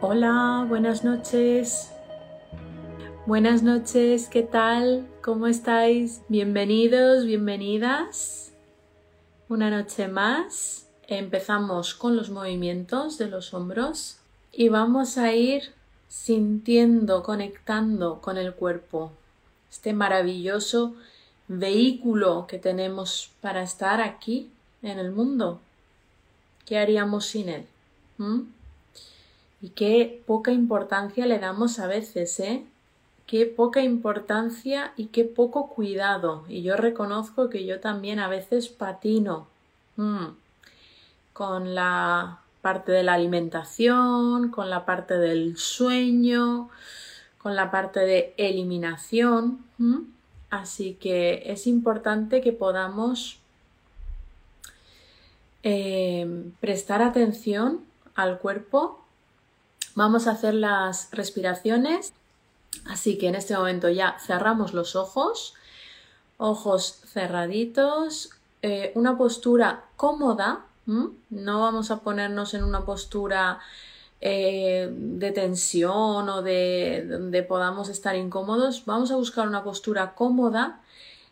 Hola, buenas noches. Buenas noches, ¿qué tal? ¿Cómo estáis? Bienvenidos, bienvenidas. Una noche más. Empezamos con los movimientos de los hombros y vamos a ir sintiendo, conectando con el cuerpo. Este maravilloso vehículo que tenemos para estar aquí en el mundo. ¿Qué haríamos sin él? ¿Mm? Y qué poca importancia le damos a veces, ¿eh? Qué poca importancia y qué poco cuidado. Y yo reconozco que yo también a veces patino ¿Mm? con la parte de la alimentación, con la parte del sueño, con la parte de eliminación. ¿Mm? Así que es importante que podamos eh, prestar atención al cuerpo. Vamos a hacer las respiraciones. Así que en este momento ya cerramos los ojos, ojos cerraditos, eh, una postura cómoda. No vamos a ponernos en una postura eh, de tensión o de donde podamos estar incómodos, vamos a buscar una postura cómoda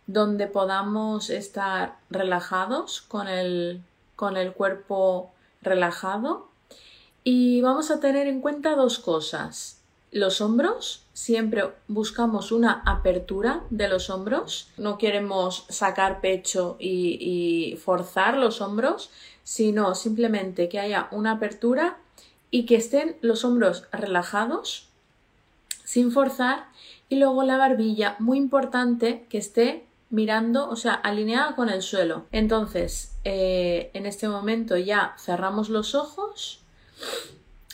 donde podamos estar relajados con el, con el cuerpo relajado y vamos a tener en cuenta dos cosas. Los hombros, siempre buscamos una apertura de los hombros, no queremos sacar pecho y, forzar los hombros, sino simplemente que haya una apertura y que estén los hombros relajados, sin forzar, y luego la barbilla, muy importante, que esté mirando, o sea, alineada con el suelo. Entonces, eh, en este momento ya cerramos los ojos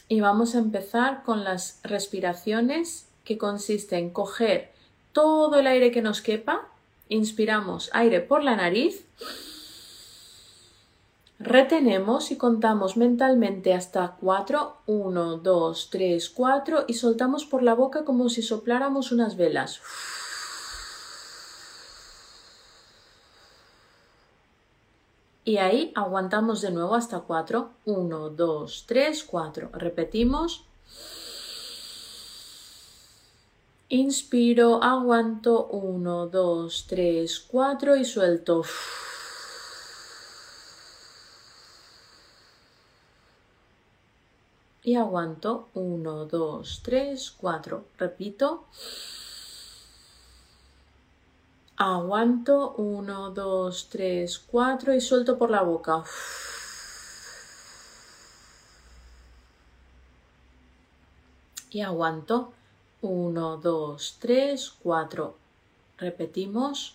y vamos a empezar con las respiraciones que consisten en coger todo el aire que nos quepa, inspiramos aire por la nariz, Retenemos y contamos mentalmente hasta 4, 1, 2, 3, 4 y soltamos por la boca como si sopláramos unas velas. Y ahí aguantamos de nuevo hasta 4, 1, 2, 3, 4. Repetimos. Inspiro, aguanto 1, 2, 3, 4 y suelto. y aguanto 1, 2, 3, 4. Repito. Aguanto 1, 2, 3, 4 y suelto por la boca. Y aguanto 1, 2, 3, 4. Repetimos.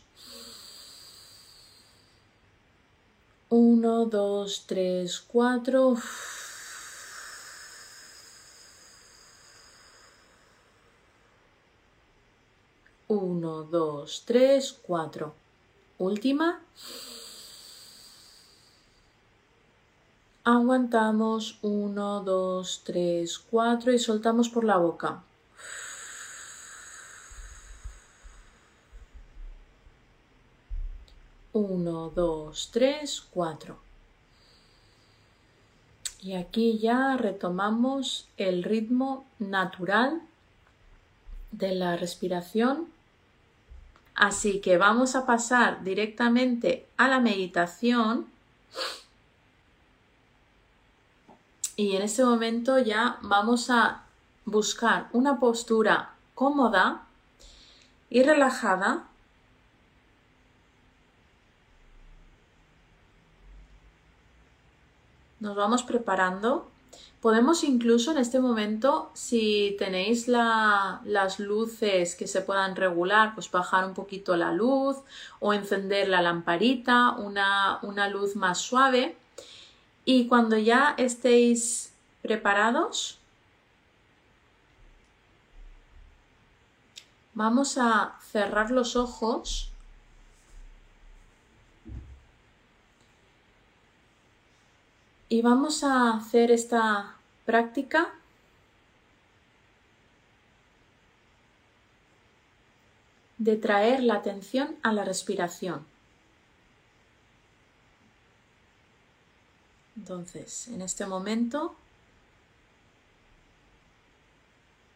1, 2, 3, 4. 1, 2, 3, 4. Última. Aguantamos 1, 2, 3, 4 y soltamos por la boca. Uno, dos, tres, cuatro. Y aquí ya retomamos el ritmo natural de la respiración Así que vamos a pasar directamente a la meditación. Y en este momento ya vamos a buscar una postura cómoda y relajada. Nos vamos preparando Podemos incluso en este momento, si tenéis las luces que se puedan regular, pues bajar un poquito la luz o encender la lamparita, una, una luz más suave. Y cuando ya estéis preparados, vamos a cerrar los ojos Y vamos a hacer esta práctica de traer la atención a la respiración. Entonces, en este momento,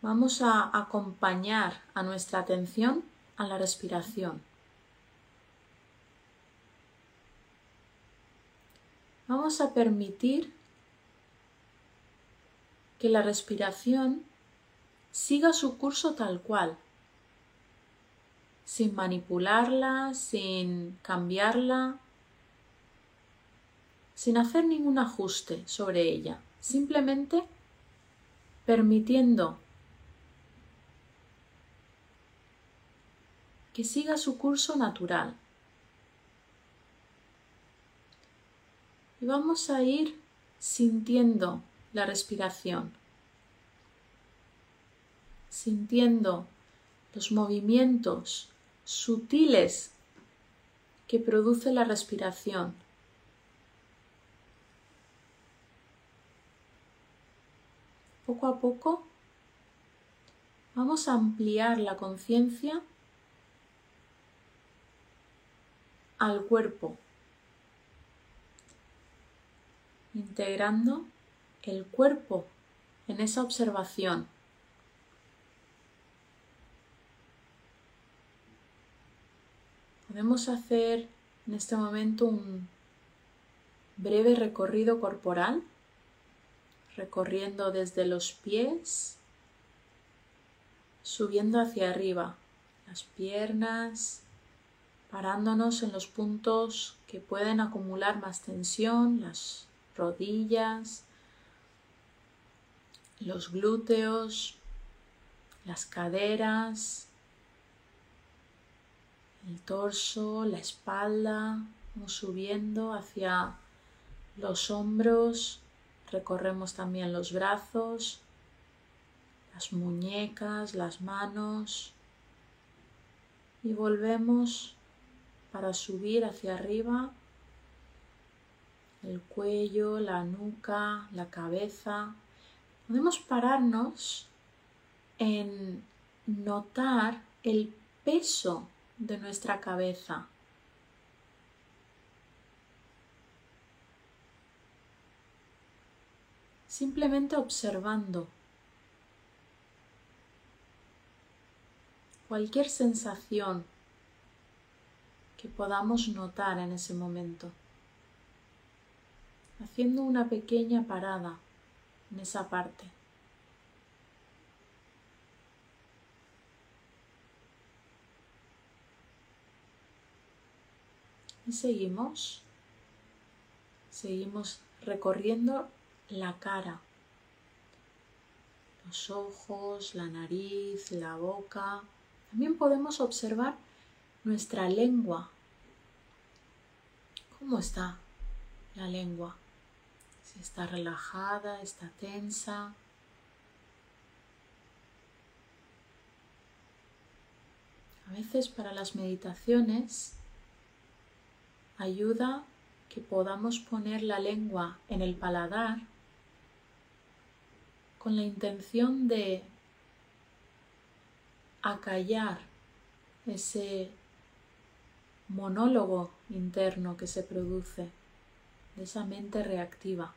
Vamos a acompañar a nuestra atención a la respiración. Vamos a permitir que la respiración siga su curso tal cual, sin manipularla, sin cambiarla, sin hacer ningún ajuste sobre ella, simplemente permitiendo que siga su curso natural. Y vamos a ir sintiendo la respiración, sintiendo los movimientos sutiles que produce la respiración. Poco a poco vamos a ampliar la conciencia al cuerpo, integrando el cuerpo en esa observación. Podemos hacer en este momento un breve recorrido corporal, recorriendo desde los pies, subiendo hacia arriba, las piernas, parándonos en los puntos que pueden acumular más tensión, las rodillas, los glúteos, las caderas, el torso, la espalda, vamos subiendo hacia los hombros, recorremos también los brazos, las muñecas, las manos y volvemos para subir hacia arriba el cuello, la nuca, la cabeza. Podemos pararnos en notar el peso de nuestra cabeza. Simplemente observando cualquier sensación que podamos notar en ese momento, haciendo una pequeña parada en esa parte. Y seguimos, seguimos recorriendo la cara, los ojos, la nariz, la boca. También podemos observar nuestra lengua. ¿Cómo está la lengua? Si está relajada, está tensa. A veces para las meditaciones ayuda que podamos poner la lengua en el paladar con la intención de acallar ese monólogo interno que se produce de esa mente reactiva.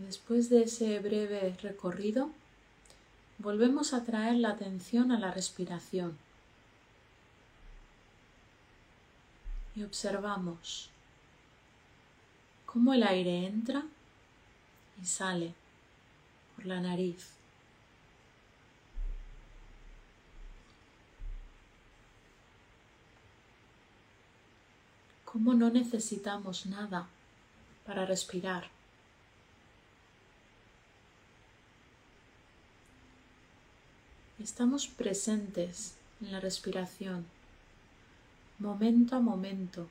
Después de ese breve recorrido, volvemos a traer la atención a la respiración y observamos cómo el aire entra y sale por la nariz. cómo no necesitamos nada para respirar. Estamos presentes en la respiración, momento a momento,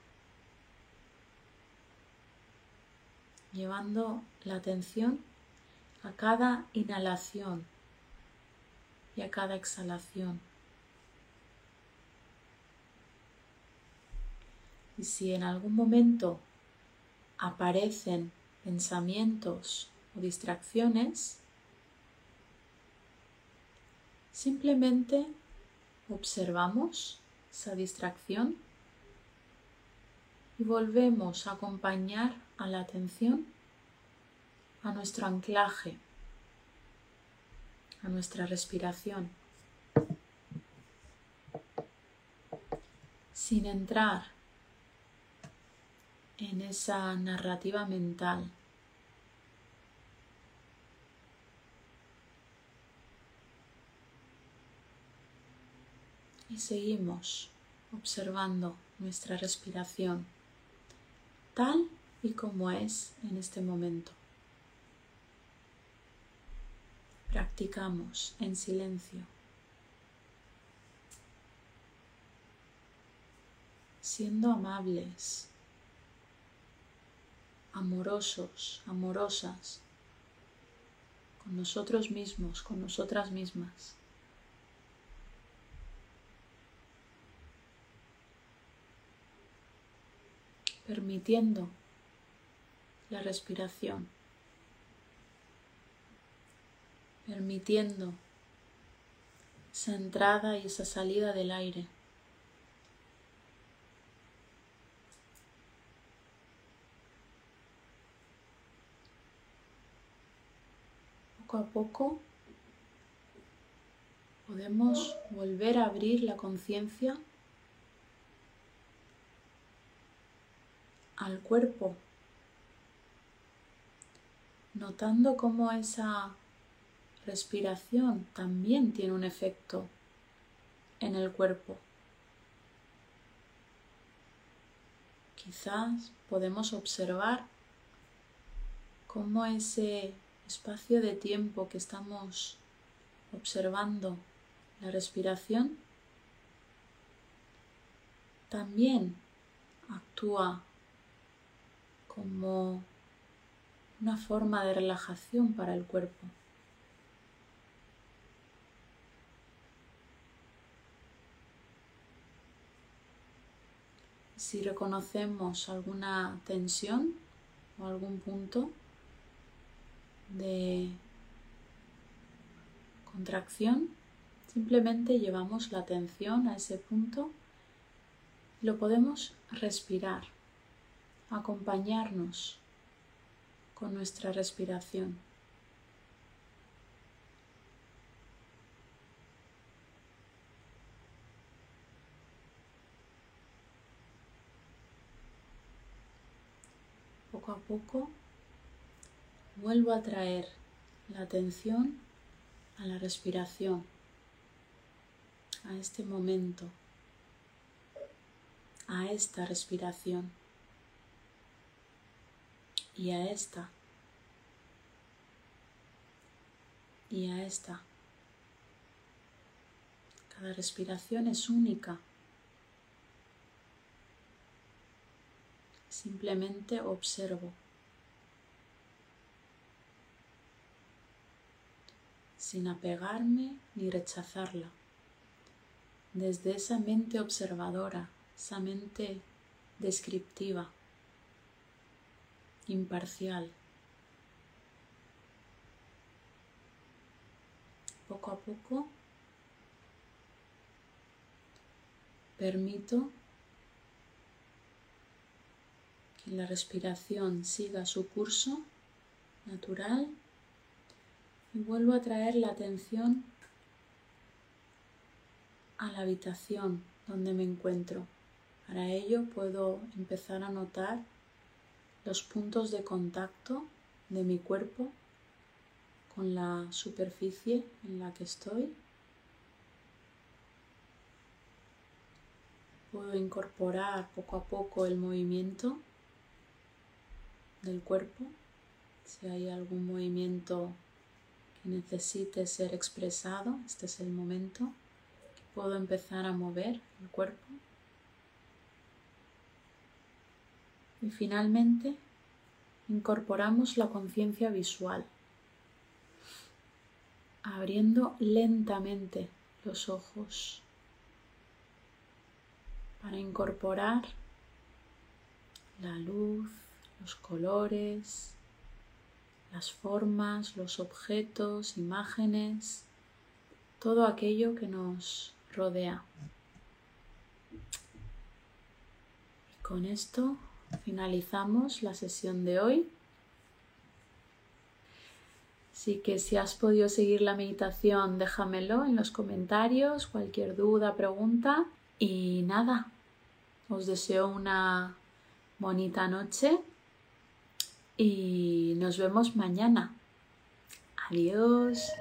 llevando la atención a cada inhalación y a cada exhalación. Y si en algún momento aparecen pensamientos o distracciones, simplemente observamos esa distracción y volvemos a acompañar a la atención a nuestro anclaje, a nuestra respiración, sin entrar en esa narrativa mental. Y seguimos observando nuestra respiración tal y como es en este momento. Practicamos en silencio, siendo amables, amorosos, amorosas con nosotros mismos, con nosotras mismas. Permitiendo la respiración, permitiendo esa entrada y esa salida del aire. Poco a poco podemos volver a abrir la conciencia al cuerpo, notando cómo esa respiración también tiene un efecto en el cuerpo. Quizás podemos observar cómo ese espacio de tiempo que estamos observando la respiración también actúa como una forma de relajación para el cuerpo. Si reconocemos alguna tensión o algún punto de contracción, simplemente llevamos la atención a ese punto y lo podemos respirar acompañarnos con nuestra respiración. Poco a poco vuelvo a traer la atención a la respiración, a este momento, a esta respiración y a esta y a esta. Cada respiración es única. Simplemente observo. sin apegarme ni rechazarla, desde esa mente observadora, esa mente descriptiva imparcial. Poco a poco permito que la respiración siga su curso natural y vuelvo a traer la atención a la habitación donde me encuentro. Para ello puedo empezar a notar los puntos de contacto de mi cuerpo con la superficie en la que estoy. Puedo incorporar poco a poco el movimiento del cuerpo. Si hay algún movimiento que necesite ser expresado, este es el momento puedo empezar a mover el cuerpo. Y finalmente incorporamos la conciencia visual, abriendo lentamente los ojos para incorporar la luz, los colores, las formas, los objetos, imágenes, todo aquello que nos rodea. Y con esto finalizamos la sesión de hoy. Así que si has podido seguir la meditación, déjamelo en los comentarios, cualquier duda, pregunta. Y nada, os deseo una bonita noche y nos vemos mañana. Adiós.